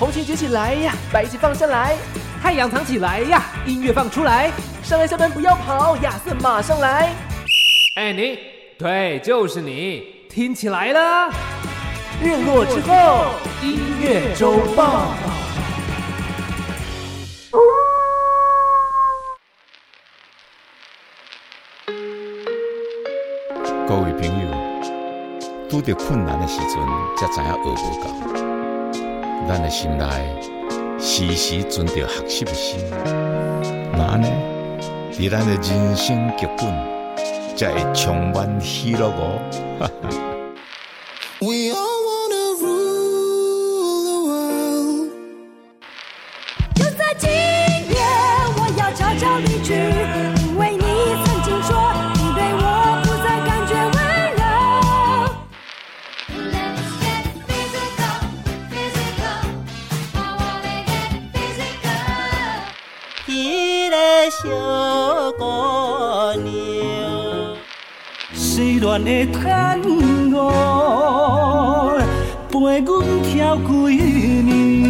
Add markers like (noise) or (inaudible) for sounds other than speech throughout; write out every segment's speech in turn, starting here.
红旗举起来呀，白旗放下来，太阳藏起来呀，音乐放出来，上来下班不要跑，亚瑟马上来。哎，你，对，就是你，听起来了。日落之后，音乐周报。各位朋友，拄着困难的时阵，才知影学无够。咱的心内时时存着学习的心，那安尼，伫咱的人生剧本，才会充满喜乐哦。哈哈。小姑娘，失恋的叹我，陪阮跳几年。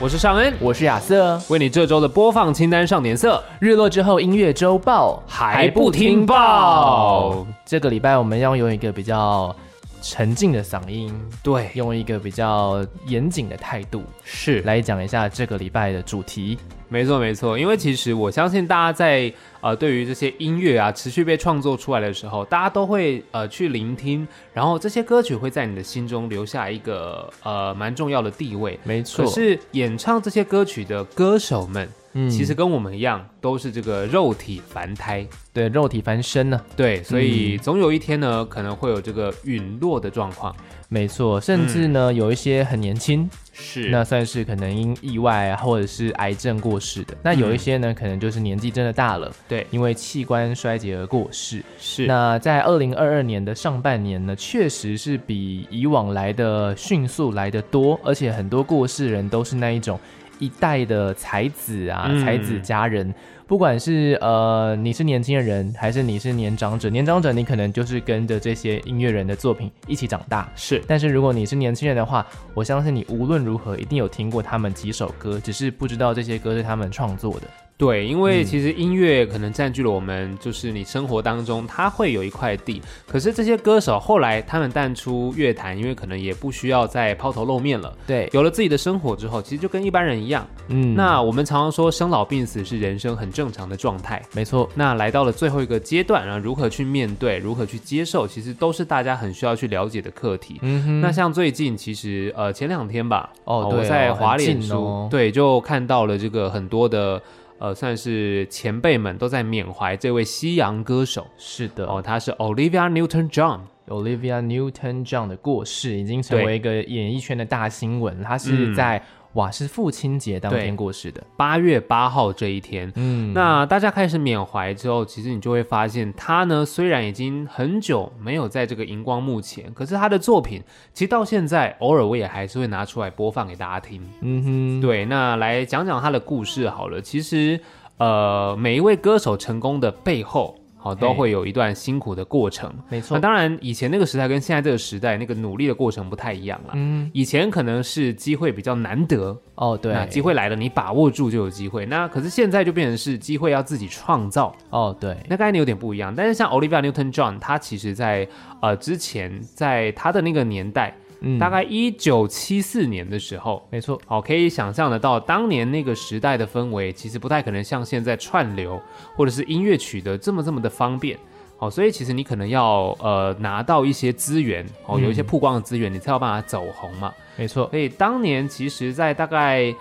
我是尚恩，我是亚瑟，为你这周的播放清单上点色。日落之后音乐周报还不听报？这个礼拜我们要用一个比较沉静的嗓音，对，用一个比较严谨的态度，是来讲一下这个礼拜的主题。没错，没错，因为其实我相信大家在呃，对于这些音乐啊，持续被创作出来的时候，大家都会呃去聆听，然后这些歌曲会在你的心中留下一个呃蛮重要的地位。没错，可是演唱这些歌曲的歌手们，嗯，其实跟我们一样，都是这个肉体凡胎，对，肉体凡身呢，对，所以总有一天呢，可能会有这个陨落的状况。没错，甚至呢，有一些很年轻，是。那算是可能因意外啊，或者是癌症过世的。那有一些呢，可能就是年纪真的大了，对，因为器官衰竭而过世。是。那在二零二二年的上半年呢，确实是比以往来的迅速来的多，而且很多过世人都是那一种一代的才子啊，才子佳人。不管是呃你是年轻的人，还是你是年长者，年长者你可能就是跟着这些音乐人的作品一起长大，是。但是如果你是年轻人的话，我相信你无论如何一定有听过他们几首歌，只是不知道这些歌是他们创作的。对，因为其实音乐可能占据了我们，就是你生活当中，它会有一块地。可是这些歌手后来他们淡出乐坛，因为可能也不需要再抛头露面了。对，有了自己的生活之后，其实就跟一般人一样。嗯，那我们常常说生老病死是人生很正常的状态。没错，那来到了最后一个阶段，然后如何去面对，如何去接受，其实都是大家很需要去了解的课题。嗯哼，那像最近其实呃前两天吧，哦，我在华脸书对就看到了这个很多的。呃，算是前辈们都在缅怀这位西洋歌手。是的，哦，他是 Olivia Newton-John。Olivia Newton-John 的过世已经成为一个演艺圈的大新闻。他是在。哇，是父亲节当天过世的，八月八号这一天。嗯，那大家开始缅怀之后，其实你就会发现，他呢虽然已经很久没有在这个荧光幕前，可是他的作品其实到现在偶尔我也还是会拿出来播放给大家听。嗯哼，对，那来讲讲他的故事好了。其实，呃，每一位歌手成功的背后。哦，都会有一段辛苦的过程，没错。那当然，以前那个时代跟现在这个时代那个努力的过程不太一样了。嗯，以前可能是机会比较难得哦，对，机会来了，你把握住就有机会。那可是现在就变成是机会要自己创造哦，对，那概念有点不一样。但是像 Olivia Newton-John，他其实在呃之前在他的那个年代。大概一九七四年的时候，没错，好，可以想象得到当年那个时代的氛围，其实不太可能像现在串流或者是音乐取得这么这么的方便，好，所以其实你可能要呃拿到一些资源，哦，有一些曝光的资源，你才有办法走红嘛，没错。所以当年其实，在大概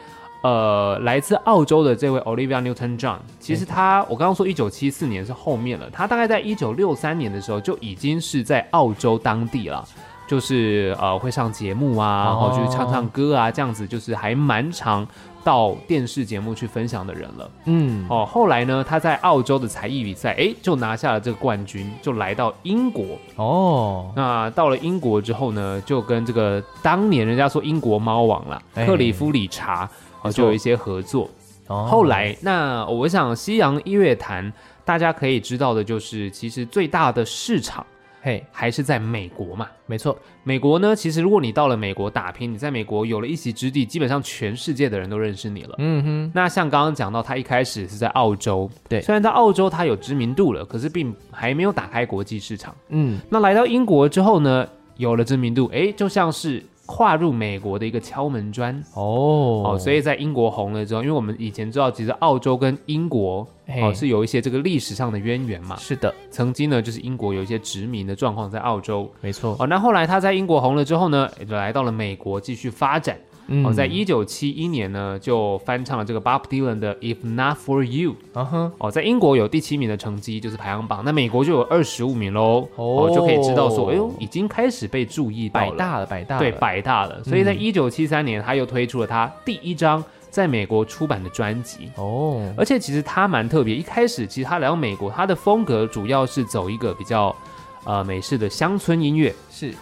呃来自澳洲的这位 Olivia Newton-John，其实他我刚刚说一九七四年是后面了，他大概在一九六三年的时候就已经是在澳洲当地了。就是呃会上节目啊，然后去唱唱歌啊，这样子就是还蛮常到电视节目去分享的人了。嗯，哦，后来呢，他在澳洲的才艺比赛，哎，就拿下了这个冠军，就来到英国。哦，那到了英国之后呢，就跟这个当年人家说英国猫王了，克里夫理查，哦，就有一些合作。哦后来，那我想西洋音乐坛大家可以知道的就是，其实最大的市场嘿，还是在美国嘛。没错，美国呢，其实如果你到了美国打拼，你在美国有了一席之地，基本上全世界的人都认识你了。嗯哼，那像刚刚讲到，他一开始是在澳洲，对虽然在澳洲他有知名度了，可是并还没有打开国际市场。嗯，那来到英国之后呢，有了知名度，哎，就像是跨入美国的一个敲门砖。哦哦，所以在英国红了之后，因为我们以前知道，其实澳洲跟英国嘿哦是有一些这个历史上的渊源嘛。是的，曾经呢，就是英国有一些殖民的状况在澳洲。没错，哦，那后来他在英国红了之后呢，也就来到了美国继续发展。嗯哦，在一九七一年呢，就翻唱了这个 Bob Dylan 的《If Not For You》。嗯哼，哦，在英国有第七名的成绩，就是排行榜。那美国就有二十五名喽。哦哦，就可以知道说，哎呦，已经开始被注意到了。百大了，百大了，对，百大了。所以在嗯一九七三年，他又推出了他第一张在美国出版的专辑。哦，而且其实他蛮特别，一开始其实他来到美国，他的风格主要是走一个比较呃美式的乡村音乐，是，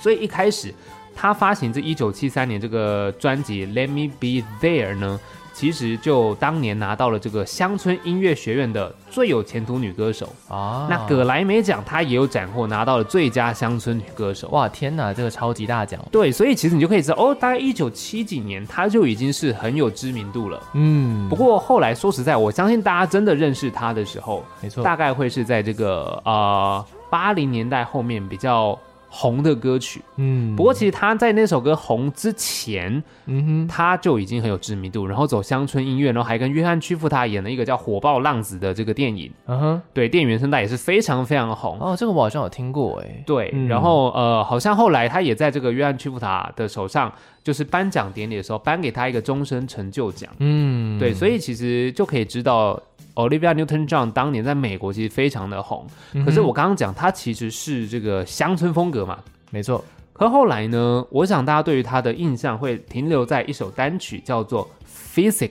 所以一开始他发行这一九七三年这个专辑《Let Me Be There》呢，其实就当年拿到了这个乡村音乐学院的最有前途女歌手。啊，那葛莱美奖他也有斩获，拿到了最佳乡村女歌手。哇，天哪，这个超级大奖，对，所以其实你就可以知道，哦，大概一九七几年他就已经是很有知名度了。嗯，不过后来说实在，我相信大家真的认识他的时候，没错，大概会是在这个呃八零年代后面比较红的歌曲。嗯，不过其实他在那首歌红之前，嗯哼，他就已经很有知名度，然后走乡村音乐，然后还跟约翰屈服他演了一个叫《火爆浪子》的这个电影，嗯哼，对，电影原声带也是非常非常红。哦，这个我好像有听过，哎，对，嗯。然后呃，好像后来他也在这个约翰屈服塔的手上，就是颁奖典礼的时候颁给他一个终身成就奖。嗯，对，所以其实就可以知道，Olivia Newton-John 当年在美国其实非常的红。嗯可是我刚刚讲，她其实是这个乡村风格嘛。没错，可后来呢，我想大家对于她的印象会停留在一首单曲叫做《Physical》。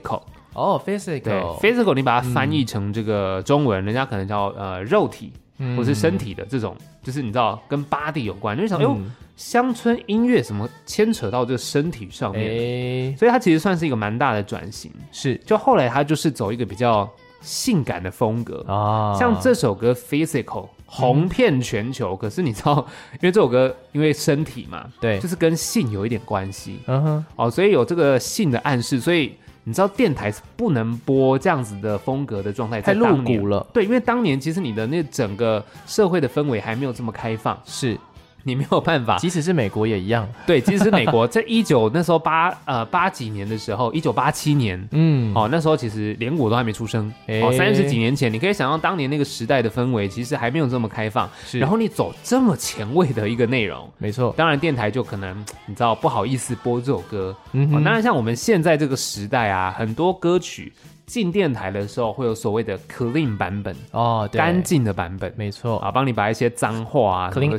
哦对，physical，，Physical 你把它翻译成这个中文，人家可能叫呃肉体嗯。或是身体的这种，就是你知道跟 body 有关，你就想，哎呦，嗯。乡村音乐什么牵扯到这个身体上面，哎，所以它其实算是一个蛮大的转型。是。就后来他就是走一个比较性感的风格，啊，像这首歌《Physical》红遍全球。可是你知道，因为这首歌因为身体嘛，对。就，是跟性有一点关系。嗯哼，哦，所以有这个性的暗示，所以你知道电台是不能播这样子的风格的状态，太露骨了，对，因为当年其实你的那整个社会的氛围还没有这么开放，是，你没有办法。即使是美国也一样，对，其实美国 (laughs) 在一九那时候八呃八几年的时候，一九八七年，嗯，哦，那时候其实连我都还没出生，诶。哦，三十几年前，你可以想象当年那个时代的氛围，其实还没有这么开放。是。然后你走这么前卫的一个内容，没错，当然电台就可能你知道不好意思播这首歌。哦，嗯哦，当然像我们现在这个时代啊，很多歌曲进电台的时候会有所谓的 clean 版本哦干净的版本。没错。啊帮你把一些脏话啊 clean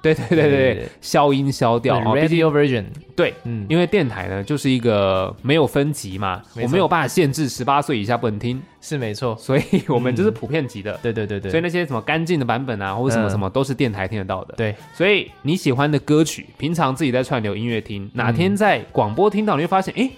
对对对对消音消掉。radio version 对嗯。因为电台呢就是一个没有分级嘛我没有办法限制十八岁以下不能听。是没错。所以我们就是普遍级的。对对对所以那些什么干净的版本啊或者什么什么都是电台听得到的。对。所以你喜欢的歌曲平常自己在串流音乐听哪天在广播听到你会发现哎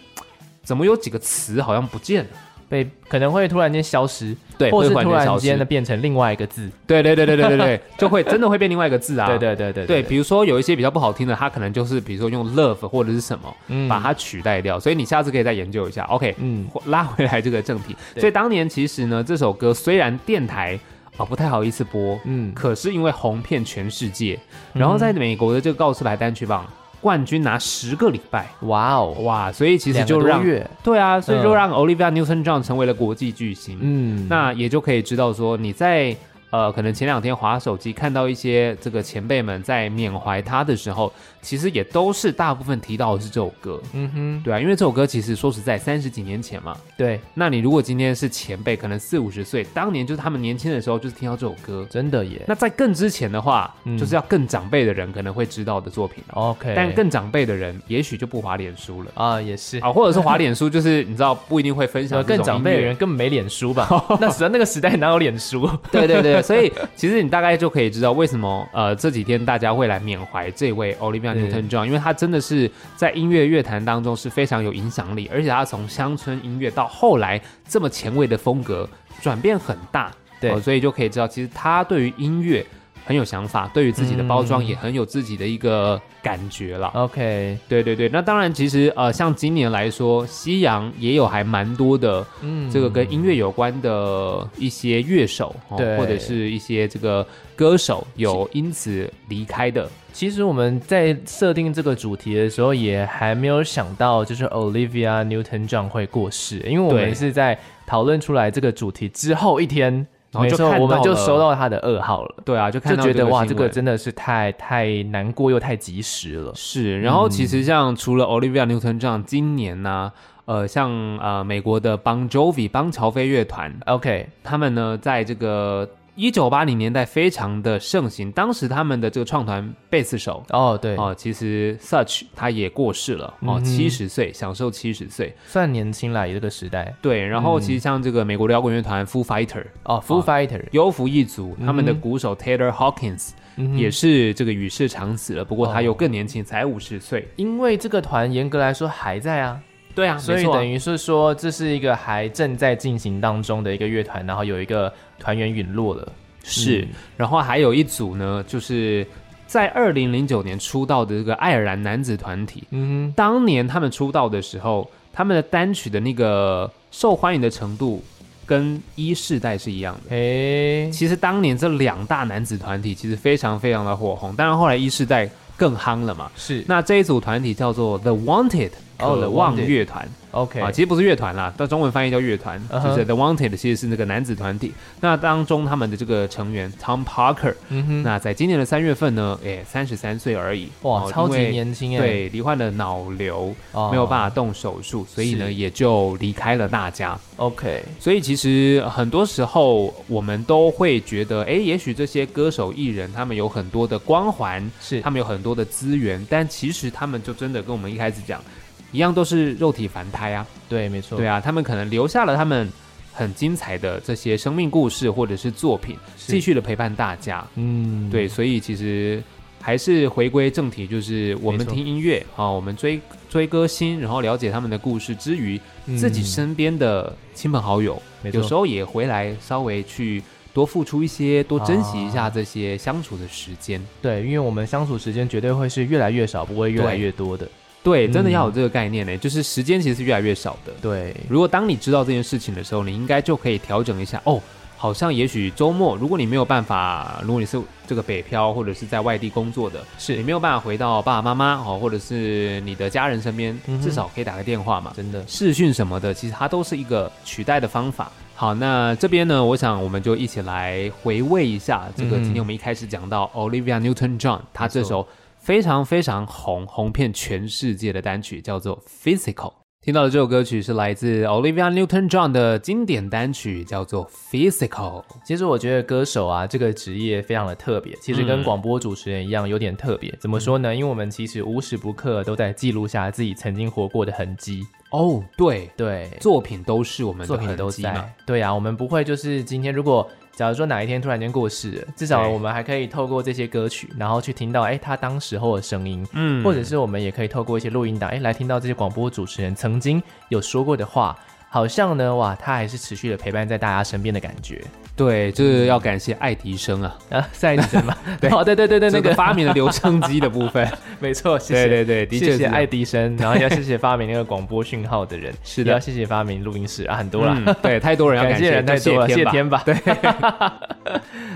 怎么有几个词好像不见了？被可能会突然间消失，对，会或是突然间的变成另外一个字，对对对对对对对，就会真的会变另外一个字啊。对对对对对，比如说有一些比较不好听的，它可能就是比如说用 love 或者是什么，嗯把它取代掉。所以你下次可以再研究一下。OK，嗯拉回来这个正题。所以当年其实呢，这首歌虽然电台啊、不太好意思播，嗯，可是因为红遍全世界，然后在美国的这个告示牌单曲榜冠军拿十个礼拜，哇哦，哇！所以其实就让月，对啊，所以嗯就让 Olivia Newton-John 成为了国际巨星。嗯，那也就可以知道说你在。呃，可能前两天划手机看到一些这个前辈们在缅怀他的时候，其实也都是大部分提到的是这首歌，嗯哼，对啊，因为这首歌其实说实在三十几年前嘛，对，那你如果今天是前辈，可能四五十岁，当年就是他们年轻的时候就是听到这首歌。真的耶那在更之前的话，嗯就是要更长辈的人可能会知道的作品啊。，OK，但更长辈的人也许就不滑脸书了啊也是。啊，或者是滑脸书，就是 (laughs) 你知道不一定会分享更长辈的人根本没脸书吧？(laughs) 那时那个时代哪有脸书？对对对对，所以其实你大概就可以知道为什么呃这几天大家会来缅怀这位 Olivia Newton-John，因为她真的是在音乐乐坛当中是非常有影响力，而且她从乡村音乐到后来这么前卫的风格转变很大，对。哦所以就可以知道其实他对于音乐很有想法，对于自己的包装嗯。也很有自己的一个感觉了。OK，对对对，那当然，其实呃，像今年来说，西洋也有还蛮多的嗯。这个跟音乐有关的一些乐手，哦对。或者是一些这个歌手有因此离开的。其实我们在设定这个主题的时候，也还没有想到，就是 Olivia Newton-John 会过世，因为我们是在讨论出来这个主题之后一天，然后，就看到我们就收到他的噩耗了，对啊，就看到就觉得哇，这个真的是太太难过又太及时了。是。然后其实像除了 Olivia Newton-John，今年呢、呃，像呃美国的邦 Jovi 邦乔飞乐团，OK，他们呢在这个一九八零年代非常的盛行，当时他们的这个创团贝斯手哦，对，哦，其实 Such 他也过世了哦，七十岁，享受七十岁。算年轻啦，这个时代。对，然后嗯。其实像这个美国的摇滚乐团 Foo Fighter 哦，Foo Fighter 优服一族，他们的鼓手 Taylor Hawkins 嗯也是这个与世长辞了，不过他哦。又更年轻，才五十岁。因为这个团严格来说还在啊，对啊，所以等于是说这是一个还正在进行当中的一个乐团，然后有一个团员陨落了。是。嗯，然后还有一组呢，就是在二零零九年出道的这个爱尔兰男子团体，嗯当年他们出道的时候，他们的单曲的那个受欢迎的程度跟一世代是一样的。哼，诶，其实当年这两大男子团体其实非常非常的火红，当然后来一世代更夯了嘛。是。那这一组团体叫做 The Wanted，The 望 Wanted 乐团。OK，啊，其实不是乐团啦，但中文翻译叫乐团就是 The Wanted 其实是那个男子团体。那当中他们的这个成员 Tom Parker，嗯哼，那在今年的三月份呢，诶，三十三岁而已，哇，哦超级年轻哎，对，罹患了脑瘤，哦。没有办法动手术，所以呢也就离开了大家。OK，所以其实很多时候我们都会觉得，哎，也许这些歌手艺人他们有很多的光环，是。他们有很多的资源，但其实他们就真的跟我们一开始讲一样，都是肉体凡胎啊。对，没错，对啊，他们可能留下了他们很精彩的这些生命故事或者是作品，继续的陪伴大家。嗯，对，所以其实还是回归正题，就是我们听音乐啊，我们追追歌星，然后了解他们的故事之余，嗯自己身边的亲朋好友，有时候也回来稍微去多付出一些，多珍惜一下啊这些相处的时间。对，因为我们相处时间绝对会是越来越少，不会越来越多的。对，真的嗯要有这个概念呢，就是时间其实是越来越少的。对，如果当你知道这件事情的时候，你应该就可以调整一下哦。好像也许周末，如果你没有办法，如果你是这个北漂或者是在外地工作的，是。你没有办法回到爸爸妈妈哦，或者是你的家人身边，嗯至少可以打个电话嘛，真的。视讯什么的，其实它都是一个取代的方法。好，那这边呢，我想我们就一起来回味一下这个嗯今天我们一开始讲到 Olivia Newton-John，她这没错。首非常非常红、红遍全世界的单曲叫做《Physical》。听到的这首歌曲是来自 Olivia Newton-John 的经典单曲，叫做《Physical》。其实我觉得歌手啊这个职业非常的特别，其实跟嗯广播主持人一样有点特别。怎么说呢？因为我们其实无时不刻都在记录下自己曾经活过的痕迹。哦，对，对，作品都是我们的作品都痕迹。对啊，我们不会就是今天如果假如说哪一天突然间过世了，至少我们还可以透过这些歌曲，然后去听到哎他当时候的声音，嗯或者是我们也可以透过一些录音档哎来听到这些广播主持人曾经有说过的话。好像呢，哇，他还是持续的陪伴在大家身边的感觉。对，就是要感谢爱迪生啊，(laughs) 啊，赛迪生嘛，(laughs) 对。哦，对对对对，那个这个发明了留声机的部分。(laughs) 没错，谢谢。对对对，的确谢谢爱迪生，然后要谢谢发明那个广播讯号的人，是的。也要谢谢发明录音室啊，很多了。嗯，对，太多人要感谢人太多了，谢天吧。对，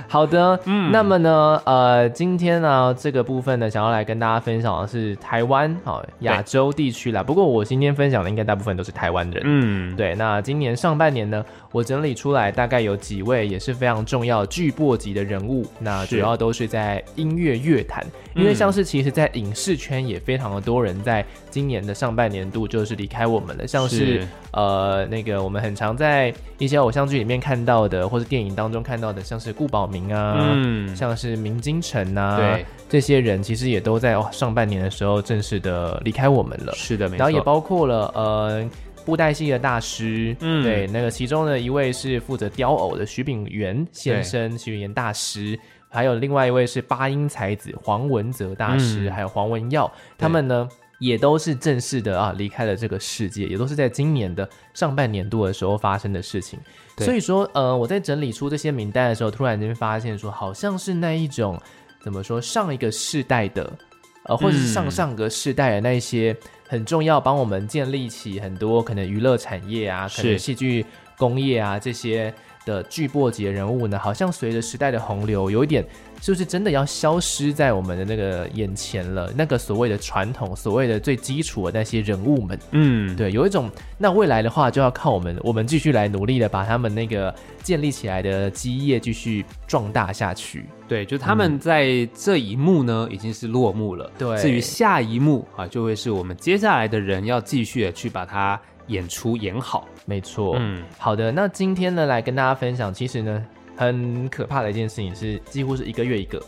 好的，嗯，那么呢，呃，今天呢，这个部分呢，想要来跟大家分享的是台湾，好、亚洲地区啦。不过我今天分享的应该大部分都是台湾人，嗯，对，那今年上半年呢，我整理出来大概有几位也是非常重要巨擘级的人物，那主要都是在音乐乐坛，因为嗯。像是其实，在影视圈也非常的多人在今年的上半年度就是离开我们了，像是是。呃那个我们很常在一些偶像剧里面看到的，或是电影当中看到的，像是顾宝明啊，嗯，像是明金城啊，对，这些人其实也都在、哦、上半年的时候正式的离开我们了。是的，没。错。然后也包括了呃，布袋戏的大师，嗯。对，那个其中的一位是负责雕偶的徐炳元先生，徐炳元大师。还有另外一位是八音才子黄文泽大师，嗯。还有黄文耀，他们呢也都是正式的啊离开了这个世界，也都是在今年的上半年度的时候发生的事情。所以说，呃，我在整理出这些名单的时候，突然间发现说，好像是那一种怎么说上一个世代的，呃，或者是上嗯。上个世代的那一些很重要，帮我们建立起很多可能娱乐产业啊，可能戏剧工业啊这些的巨擘级的人物呢，好像随着时代的洪流，有一点是不是真的要消失在我们的那个眼前了？那个所谓的传统，所谓的最基础的那些人物们，嗯，对，有一种那未来的话，就要靠我们，我们继续来努力的把他们那个建立起来的基业继续壮大下去。对，就他们在这一幕呢，已经是落幕了。对至于下一幕啊，就会是我们接下来的人要继续的去把它演出演好。没错，嗯，好的，那今天呢，来跟大家分享，其实呢，很可怕的一件事情是，几乎是一个月一个。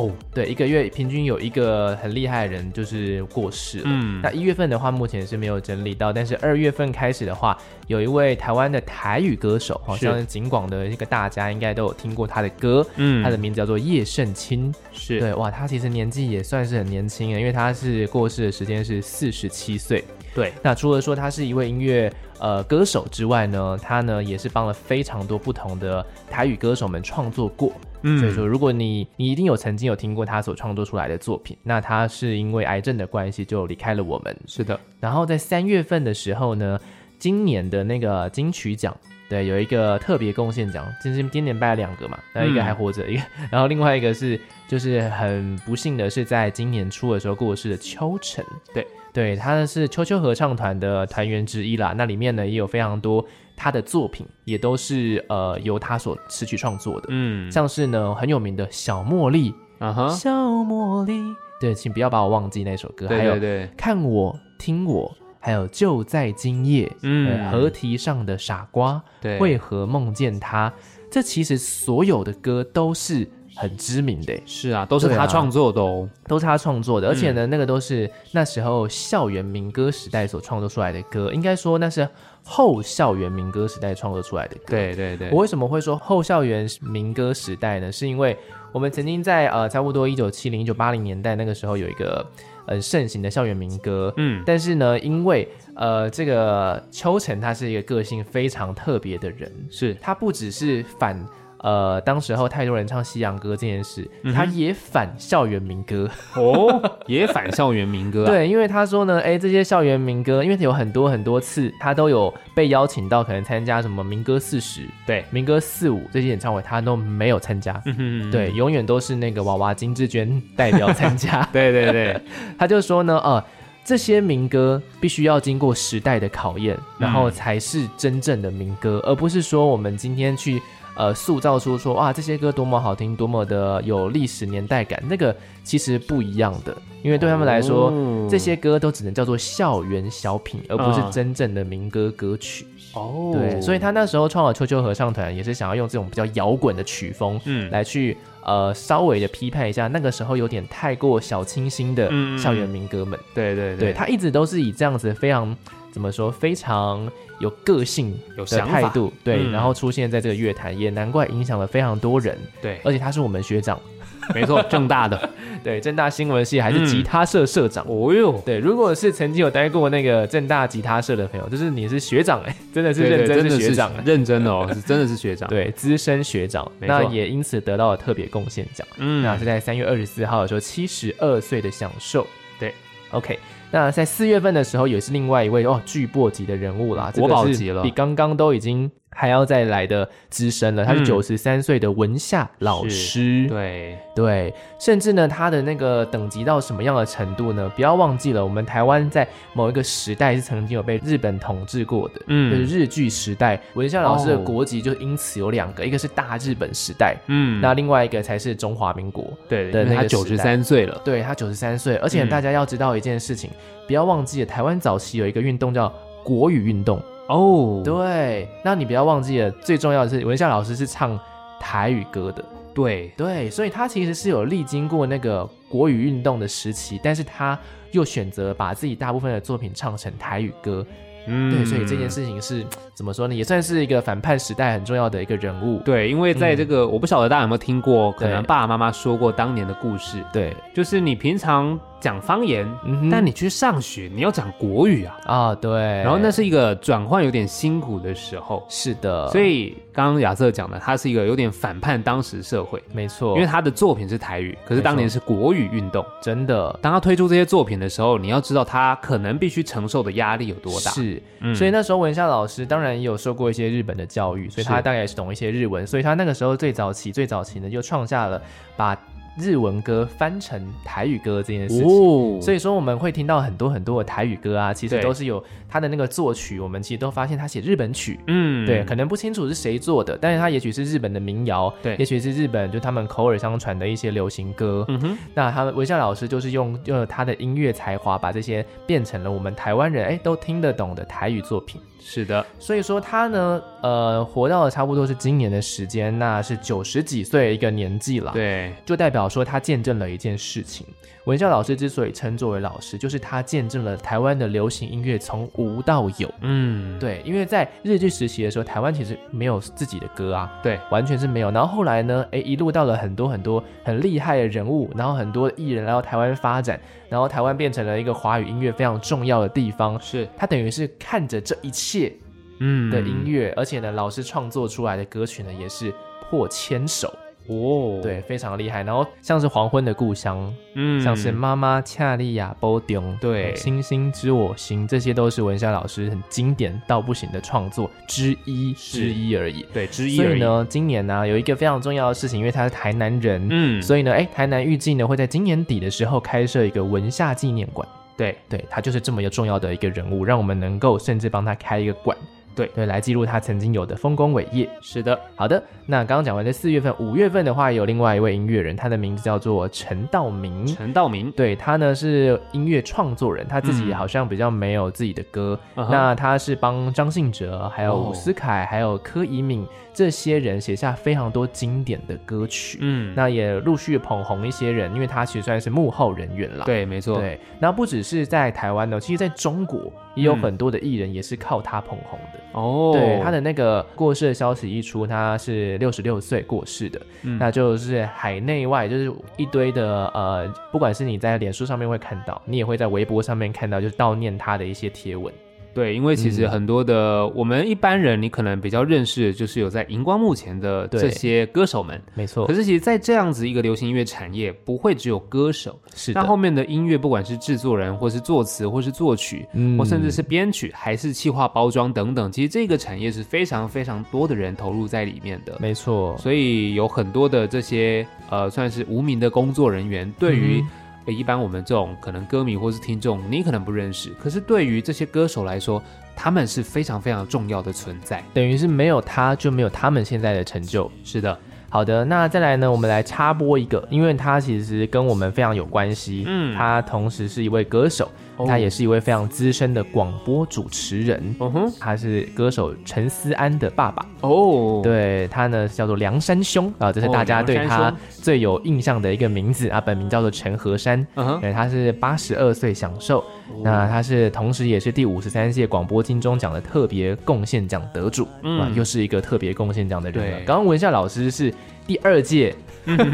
哦，对，一个月平均有一个很厉害的人就是过世了。嗯那一月份的话，目前是没有整理到，但是二月份开始的话，有一位台湾的台语歌手，好是像景广的一个大家应该都有听过他的歌，嗯他的名字叫做叶圣清。是对，哇，他其实年纪也算是很年轻啊，因为他是过世的时间是四十七岁。对，那除了说他是一位音乐呃歌手之外呢，他呢也是帮了非常多不同的台语歌手们创作过。嗯。所以说，如果你你一定有曾经有听过他所创作出来的作品，那他是因为癌症的关系就离开了我们。是的，然后在三月份的时候呢，今年的那个金曲奖，对，有一个特别贡献奖，就是今年颁了两个嘛，那一个嗯还活着，一个，然后另外一个是就是很不幸的是在今年初的时候过世的秋晨，对。对，他是秋秋合唱团的团员之一啦，那里面呢也有非常多他的作品，也都是呃由他所词曲创作的，嗯，像是呢很有名的小茉莉，啊哈，小茉莉，对，请不要把我忘记那首歌，还有对对。对，看我听我，还有就在今夜，嗯。呃，河堤上的傻瓜，对，为何梦见他？这其实所有的歌都是很知名的，是啊，都是他创作的哦。都是他创作的，而嗯且呢，那个都是那时候校园民歌时代所创作出来的歌，应该说那是后校园民歌时代创作出来的歌。对对对，我为什么会说后校园民歌时代呢？是因为我们曾经在呃差不多一九七零、一九八零年代那个时候有一个很盛行的校园民歌，嗯但是呢，因为呃这个秋晨他是一个个性非常特别的人，是他不只是反。呃，当时候太多人唱西洋歌这件事，嗯他也反校园民歌。哦，也反校园民歌啊。(laughs) 对，因为他说呢，哎，这些校园民歌，因为有很多很多次，他都有被邀请到，可能参加什么民歌四十、对，民歌四五这些演唱会，他都没有参加。嗯哼，对，永远都是那个娃娃金志娟代表参加。(laughs) 对对对，他就说呢，呃，这些民歌必须要经过时代的考验，然后才是真正的民歌，而不是说我们今天去呃塑造出说哇这些歌多么好听，多么的有历史年代感，那个其实不一样的，因为对他们来说。哦这些歌都只能叫做校园小品，而不是嗯真正的民歌歌曲。哦，对，所以他那时候创了秋秋合唱团，也是想要用这种比较摇滚的曲风，嗯来去呃稍微的批判一下那个时候有点太过小清新的校园民歌们。对对对他一直都是以这样子非常怎么说，非常有个性的有想法态度，对，嗯然后出现在这个乐坛，也难怪影响了非常多人。对，而且他是我们学长，(laughs) 没错，正大的。(laughs) 对，正大新闻系还是嗯吉他社社长。哦哟，对，如果是曾经有待过那个正大吉他社的朋友，就是你是学长哎、(laughs) 真的是认真真的学长哎、认真的哦，是真的是学长。，对，资深学长，那也因此得到了特别贡献奖。嗯那是在三月二十四号的时候，七十二岁的享受。对，OK。那在四月份的时候，也是另外一位哦巨擘级的人物啦，这国个是宝级了。比刚刚都已经还要再来的资深了。他是嗯九十三岁的文夏老是师，对，对，甚至呢，他的那个等级到什么样的程度呢？不要忘记了，我们台湾在某一个时代是曾经有被日本统治过的，嗯就是日据时代。文夏老师的哦国籍就因此有两个，一个是大日本时代，嗯，那另外一个才是中华民国。对，他九十三岁了。对他九十三岁，而且嗯大家要知道一件事情，不要忘记了，台湾早期有一个运动叫国语运动。哦，对，那你不要忘记了，最重要的是文夏老师是唱台语歌的。对，对，所以他其实是有历经过那个国语运动的时期，但是他又选择把自己大部分的作品唱成台语歌，嗯。对，所以这件事情是怎么说呢？也算是一个反叛时代很重要的一个人物。对，因为在这个、我不晓得大家有没有听过，可能爸爸妈妈说过当年的故事，对，就是你平常讲方言，嗯但你去上学，你要讲国语啊，啊，对，然后那是一个转换有点辛苦的时候。是的，所以刚刚亚瑟讲的，他是一个有点反叛当时社会，没错，因为他的作品是台语，可是当年是国语运动。真的。当他推出这些作品的时候，你要知道他可能必须承受的压力有多大。是，嗯。所以那时候文夏老师当然也有受过一些日本的教育，所以他大概也是懂一些日文，所以他那个时候最早期最早期呢就创下了把日文歌翻成台语歌这件事情。哦，所以说我们会听到很多很多的台语歌啊，其实都是有他的那个作曲，我们其实都发现他写日本曲。嗯对，可能不清楚是谁做的，但是他也许是日本的民谣，对也许是日本就他们口耳相传的一些流行歌。嗯哼，那他们微笑老师就是用用他的音乐才华，把这些变成了我们台湾人哎都听得懂的台语作品。是的，所以说他呢，呃，活到了差不多是今年的时间，那是九十几岁一个年纪了。，对，就代表说他见证了一件事情。文孝老师之所以称作为老师，就是他见证了台湾的流行音乐从无到有。嗯，对，因为在日据时期的时候，台湾其实没有自己的歌啊，对，完全是没有。然后后来呢，哎，一路到了很多很多很厉害的人物，然后很多艺人来到台湾发展，然后台湾变成了一个华语音乐非常重要的地方。是，他等于是看着这一切嗯的音乐，而且呢，老师创作出来的歌曲呢，也是破千首，哦，，对，非常厉害。然后像是黄昏的故乡，嗯像是妈妈恰利亚波丢，对星星知我心，这些都是文夏老师很经典到不行的创作之一之一而已。对之一而已，所以呢，今年呢、有一个非常重要的事情，因为他是台南人，嗯，所以呢，哎，台南预计呢会在今年底的时候开设一个文夏纪念馆。对，对他就是这么一个重要的一个人物，让我们能够甚至帮他开一个馆，对对，来记录他曾经有的丰功伟业。是的，好的，那刚刚讲完这四月份，五月份的话有另外一位音乐人，他的名字叫做陈道明。陈道明，对他呢是音乐创作人，他自己嗯好像比较没有自己的歌。嗯那他是帮张信哲、还有哦伍思凯、还有柯以敏这些人写下非常多经典的歌曲。嗯，那也陆续捧红一些人，因为他其实算是幕后人员啦。对，没错，对，那不只是在台湾呢，其实在中国也有嗯很多的艺人也是靠他捧红的。哦，对，他的那个过世的消息一出，他是六十六岁过世的，嗯那就是海内外就是一堆的呃，不管是你在脸书上面会看到，你也会在微博上面看到，就是悼念他的一些贴文。对，因为其实嗯。很多的、我们一般人，你可能比较认识的就是有在荧光幕前的对。这些歌手们。没错，可是其实，在这样子一个流行音乐产业，不会只有歌手，是的，那后面的音乐，不管是制作人，或是作词，或是作曲，嗯。或甚至是编曲，还是企划包装等等，其实这个产业是非常非常多的人投入在里面的。没错，所以有很多的这些呃，算是无名的工作人员，对于、嗯呃一般我们这种可能歌迷或是听众，你可能不认识，可是对于这些歌手来说，他们是非常非常重要的存在。等于是没有他就没有他们现在的成就。是的，好的，那再来呢，我们来插播一个，因为他其实跟我们非常有关系。嗯。他同时是一位歌手，哦。他也是一位非常资深的广播主持人。嗯哼，他是歌手陈思安的爸爸，哦，，对他呢叫做梁山兄啊，这是哦大家对他最有印象的一个名字啊，本名叫做陈和山。嗯哼，对，他是八十二岁享受，那他是同时也是第五十三届广播金钟奖的特别贡献奖得主，嗯。哇，又是一个特别贡献奖的人了。对。刚刚文夏老师是第二届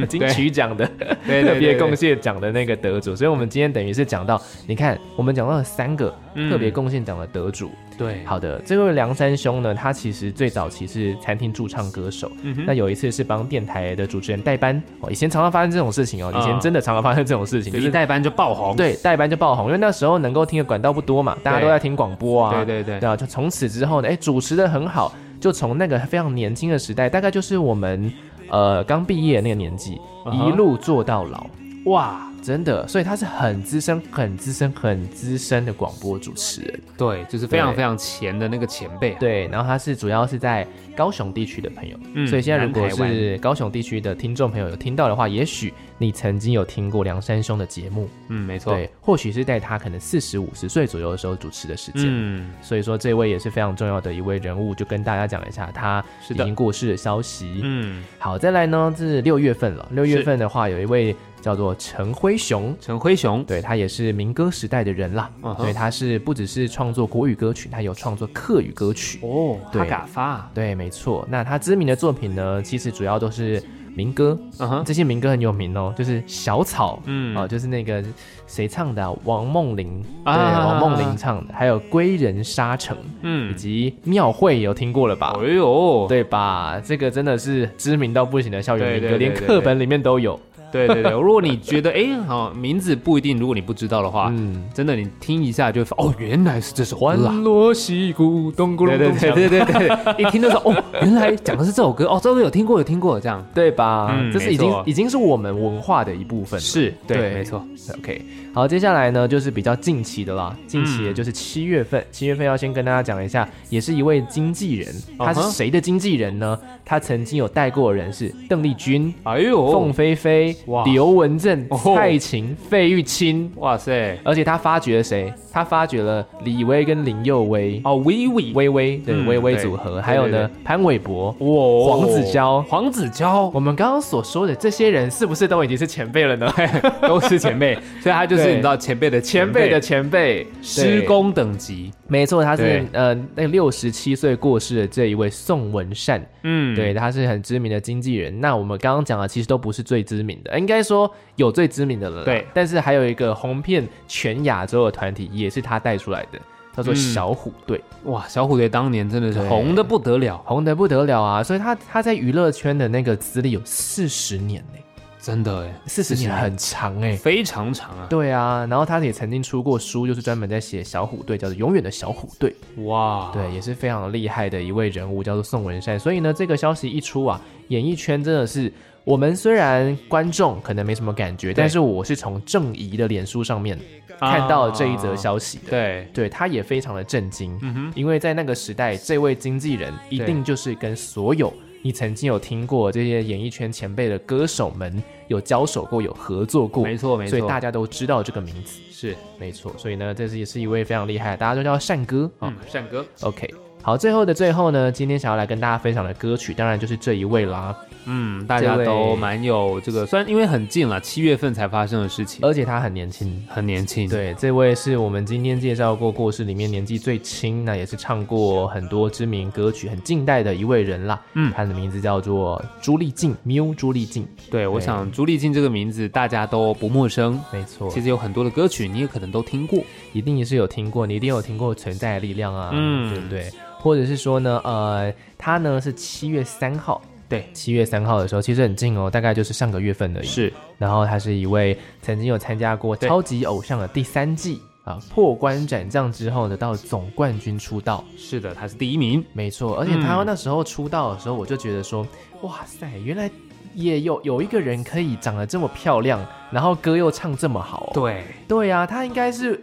金曲奖的特别贡献奖的那个得主，所以我们今天等于是讲到，你看我们讲到了三个嗯。特别贡献奖的得主。对，好的，这位梁三兄呢，他其实最早期是餐厅驻唱歌手，嗯哼。那有一次是帮电台的主持人代班，哦，以前常常发生这种事情哦，以前嗯真的常常发生这种事情，就是代班就爆红，对代班就爆红，因为那时候能够听的管道不多嘛，大家都在听广播啊，对对对。对啊，就从此之后呢，哎，主持的很好，就从那个非常年轻的时代，大概就是我们呃刚毕业那个年纪，一路做到老，哇，真的，所以他是很资深、很资深、很资深的广播主持人。对，就是非常非常前的那个前辈啊，对，然后他是主要是在高雄地区的朋友，嗯所以现在如果是高雄地区的听众朋友有听到的话，也许你曾经有听过梁山兄的节目，嗯，没错，对，或许是在他可能四十五十岁左右的时候主持的时间。嗯，所以说，这位也是非常重要的一位人物，就跟大家讲一下他已经过世的消息。嗯，好，再来呢，这是六月份了。六月份的话，有一位叫做陈辉雄。陈辉雄，对他也是民歌时代的人啦，嗯哼所以他是不只是创作国语歌曲，他有创作客语歌曲。哦，对哈嘎发，对，没错。那他知名的作品呢，其实主要都是民歌，嗯哼，这些民歌很有名哦，就是小草，嗯哦，就是那个谁唱的啊、王梦玲，对，啊王梦玲唱的，还有归人沙城，嗯以嗯，及庙会有听过了吧？哎呦，对吧？这个真的是知名到不行的校园民歌，对对对对连课本里面都有。对对对，如果你觉得哎，好名字不一定，如果你不知道的话，嗯，真的你听一下就哦，原来是这首歌啊。锣西鼓，咚咕对对对对对对，(laughs) 一听就说哦，原来讲的是这首歌哦，这个有听过有听过这样。对吧？嗯这是已经已经是我们文化的一部分。了。是对，没错。OK，好，接下来呢就是比较近期的啦，近期嗯。也就是七月份，七月份要先跟大家讲一下，也是一位经纪人，他是谁的经纪人呢？他曾经有带过的人是邓丽君、哎呦，凤飞飞哇、刘文正、哦。蔡琴、费玉清，哇塞，而且他发掘了谁？他发掘了李威跟林佑威。哦，微微。微微对嗯微微对。组合，对还有呢潘玮柏、哇。黄子佼。黄子佼。我们刚刚所说的这些人，是不是都已经是前辈了呢？(laughs) 都是前辈，所以他就是你知道前辈的前辈。的前辈，施对工等级，没错，他是呃那个六十七岁过世的这一位宋文善，嗯。对，他是很知名的经纪人。那我们刚刚讲的其实都不是最知名的，应该说有最知名的了，对。但是还有一个红遍全亚洲的团体，也是他带出来的，叫做嗯。小虎队，哇，小虎队当年真的是红的不得了，红的不得了啊！所以他他在娱乐圈的那个资历有四十年呢、真的哎，四十年。很长哎、非常长啊，对啊，然后他也曾经出过书，就是专门在写小虎队，叫做《永远的小虎队》。哇，对，也是非常厉害的一位人物，叫做宋文善。所以呢，这个消息一出啊，演艺圈真的是我们虽然观众可能没什么感觉，但是我是从郑怡的脸书上面看到这一则消息的。对，对，他也非常的震惊，嗯，因为在那个时代，这位经纪人一定就是跟所有你曾经有听过这些演艺圈前辈的歌手们有交手过、有合作过，没错没错，所以大家都知道这个名字。是没错，所以呢，这是也是一位非常厉害，大家都叫善哥啊。嗯，善哥，OK，好，最后的最后呢，今天想要来跟大家分享的歌曲，当然就是这一位啦，嗯，大家都蛮有这个，虽然因为很近了，七月份才发生的事情，而且他很年轻。很年轻，，对，这位是我们今天介绍过过世里面年纪最轻，那也是唱过很多知名歌曲、很近代的一位人啦。嗯。他的名字叫做朱丽静，Miu 朱丽静。对，我想朱丽静这个名字大家都不陌生，没错，其实有很多的歌曲你也可能都听过，一定也是有听过，你一定有听过《存在的力量》啊，嗯。对不对？或者是说呢，呃，他呢是七月三号，对，七月三号的时候，其实很近哦，大概就是上个月份而已。是，然后他是一位曾经有参加过《超级偶像》的第三季啊，破关斩将之后呢，到总冠军出道。是的，他是第一名，没错，而且他嗯那时候出道的时候，我就觉得说，哇塞，原来也有有一个人可以长得这么漂亮，然后歌又唱这么好、哦。对，对啊，他应该是。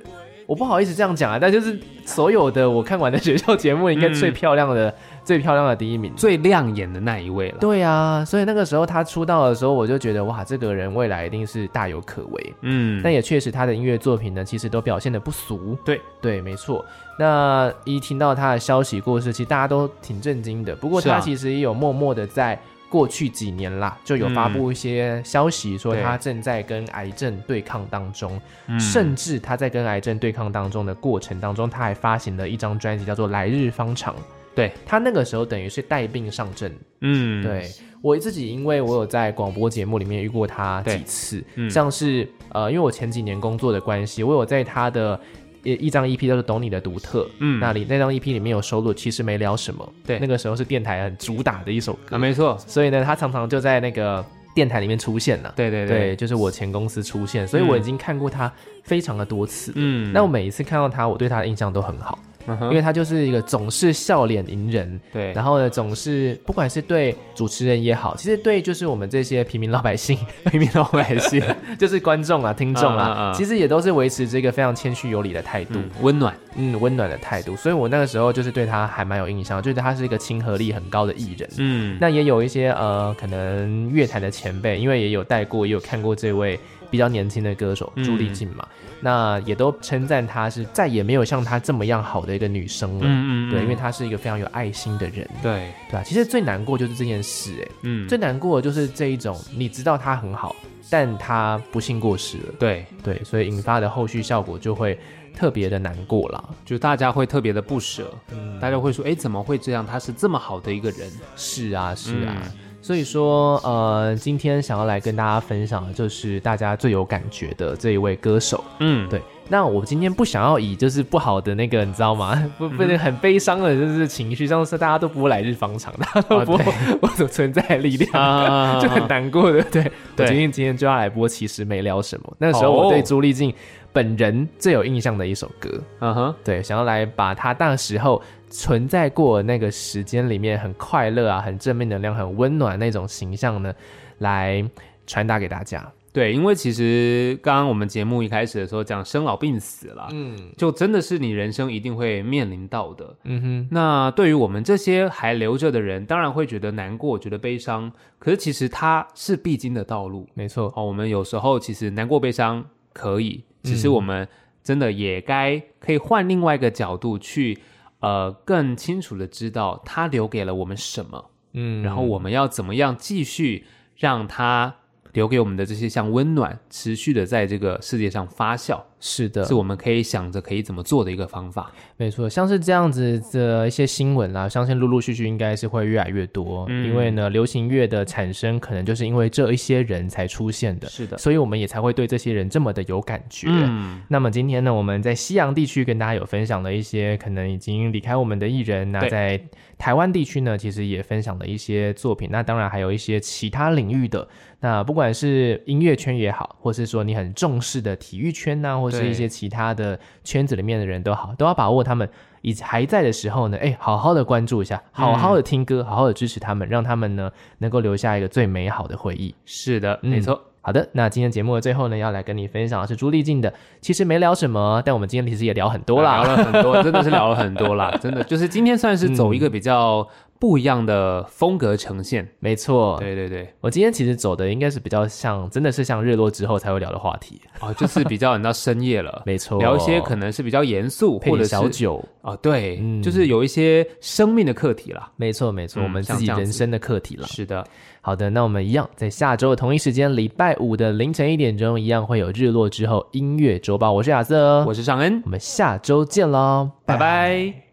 我不好意思这样讲啊，但就是所有的我看完的学校节目，应该最嗯漂亮的、最漂亮的第一名。最亮眼的那一位了，对啊，所以那个时候他出道的时候，我就觉得哇，这个人未来一定是大有可为。嗯，但也确实，他的音乐作品呢，其实都表现的不俗。对对，没错。那一听到他的消息过世，其实大家都挺震惊的。不过他其实也有默默的在过去几年啦，就有发布一些消息，说他正在跟癌症对抗当中，嗯。甚至他在跟癌症对抗当中的过程当中，他还发行了一张专辑，叫做《来日方长》。对。他那个时候等于是带病上阵，嗯，对。我自己，因为我有在广播节目里面遇过他几次，嗯。像是呃，因为我前几年工作的关系，我有在他的一一张 EP 都是《懂你的独特》，嗯。那里那张 EP 里面有收录，其实没聊什么，对。那个时候是电台很主打的一首歌，啊，没错，所以呢，他常常就在那个电台里面出现了。对对对，，就是我前公司出现，所以嗯我已经看过他非常的多次。嗯，那我每一次看到他，我对他的印象都很好，因为他就是一个总是笑脸迎人，对，然后呢，总是不管是对主持人也好，其实对就是我们这些平民老百姓、(laughs) 平民老百姓，(laughs) 就是观众啊、听众啊，其实也都是维持这个非常谦虚有礼的态度，嗯，温暖，嗯，温暖的态度。所以我那个时候就是对他还蛮有印象，就是他是一个亲和力很高的艺人。嗯，那也有一些呃，可能乐坛的前辈，因为也有带过，也有看过这位比较年轻的歌手嗯。朱丽静嘛，那也都称赞她是再也没有像她这么样好的一个女生了。嗯对，因为她是一个非常有爱心的人，对，对啊。其实最难过就是这件事、哎，嗯，最难过的就是这一种，你知道她很好，但她不幸过世了，对，对，所以引发的后续效果就会特别的难过啦。就大家会特别的不舍，嗯。大家会说，哎，怎么会这样？他是这么好的一个人，是啊，是啊。嗯所以说，呃，今天想要来跟大家分享的就是大家最有感觉的这一位歌手。嗯，对，那我今天不想要以就是不好的那个，你知道吗？(laughs) 不不嗯能很悲伤的，就是情绪，上次大家都不会来日方长，(laughs) 大家都不会我所存在的力量，啊 (laughs) 就很难过，对不对？对我决定今天就要来播《其实没聊什么》。那时候我对哦朱丽静本人最有印象的一首歌，嗯哼，对，想要来把他那时候存在过那个时间里面很快乐啊、很正面能量、很温暖那种形象呢，来传达给大家。对，因为其实刚刚我们节目一开始的时候讲生老病死了，嗯就真的是你人生一定会面临到的。嗯哼，那对于我们这些还留着的人，当然会觉得难过，觉得悲伤。可是其实它是必经的道路没错，哦。我们有时候其实难过、悲伤可以，只是嗯我们真的也该可以换另外一个角度去，呃，更清楚的知道它留给了我们什么，嗯。然后我们要怎么样继续让它留给我们的这些像温暖，持续的在这个世界上发酵，是的，是我们可以想着可以怎么做的一个方法。没错，像是这样子的一些新闻啦，相信陆陆续续应该是会越来越多。嗯因为呢，流行乐的产生可能就是因为这一些人才出现的，是的，所以我们也才会对这些人这么的有感觉。嗯，那么今天呢，我们在西洋地区跟大家有分享了一些可能已经离开我们的艺人，那在台湾地区呢，其实也分享了一些作品。那当然还有一些其他领域的，那不管是音乐圈也好，或是说你很重视的体育圈呐、或是一些其他的圈子里面的人都好，都要把握他们以还在的时候呢，哎，好好的关注一下，好好的听歌，好好的支持他们，让他们呢能够留下一个最美好的回忆。是的，嗯没错。好的，那今天节目的最后呢，要来跟你分享的是朱丽静的。其实没聊什么，但我们今天其实也聊很多啦聊。了很多，真的是聊了很多啦，真的就是今天算是走一嗯个比较不一样的风格呈现。没错，对对对，我今天其实走的应该是比较像，真的是像日落之后才会聊的话题。哦，就是比较你到深夜了，(laughs) 没错，聊一些可能是比较严肃或者是小酒。哦，对，嗯就是有一些生命的课题啦。没错，没错，嗯我们自己人生的课题了。是的，好的，那我们一样在下周的同一时间，礼拜五的凌晨一点钟，一样会有日落之后音乐周报。我是亚瑟，我是尚恩我，们下周见喽，拜拜。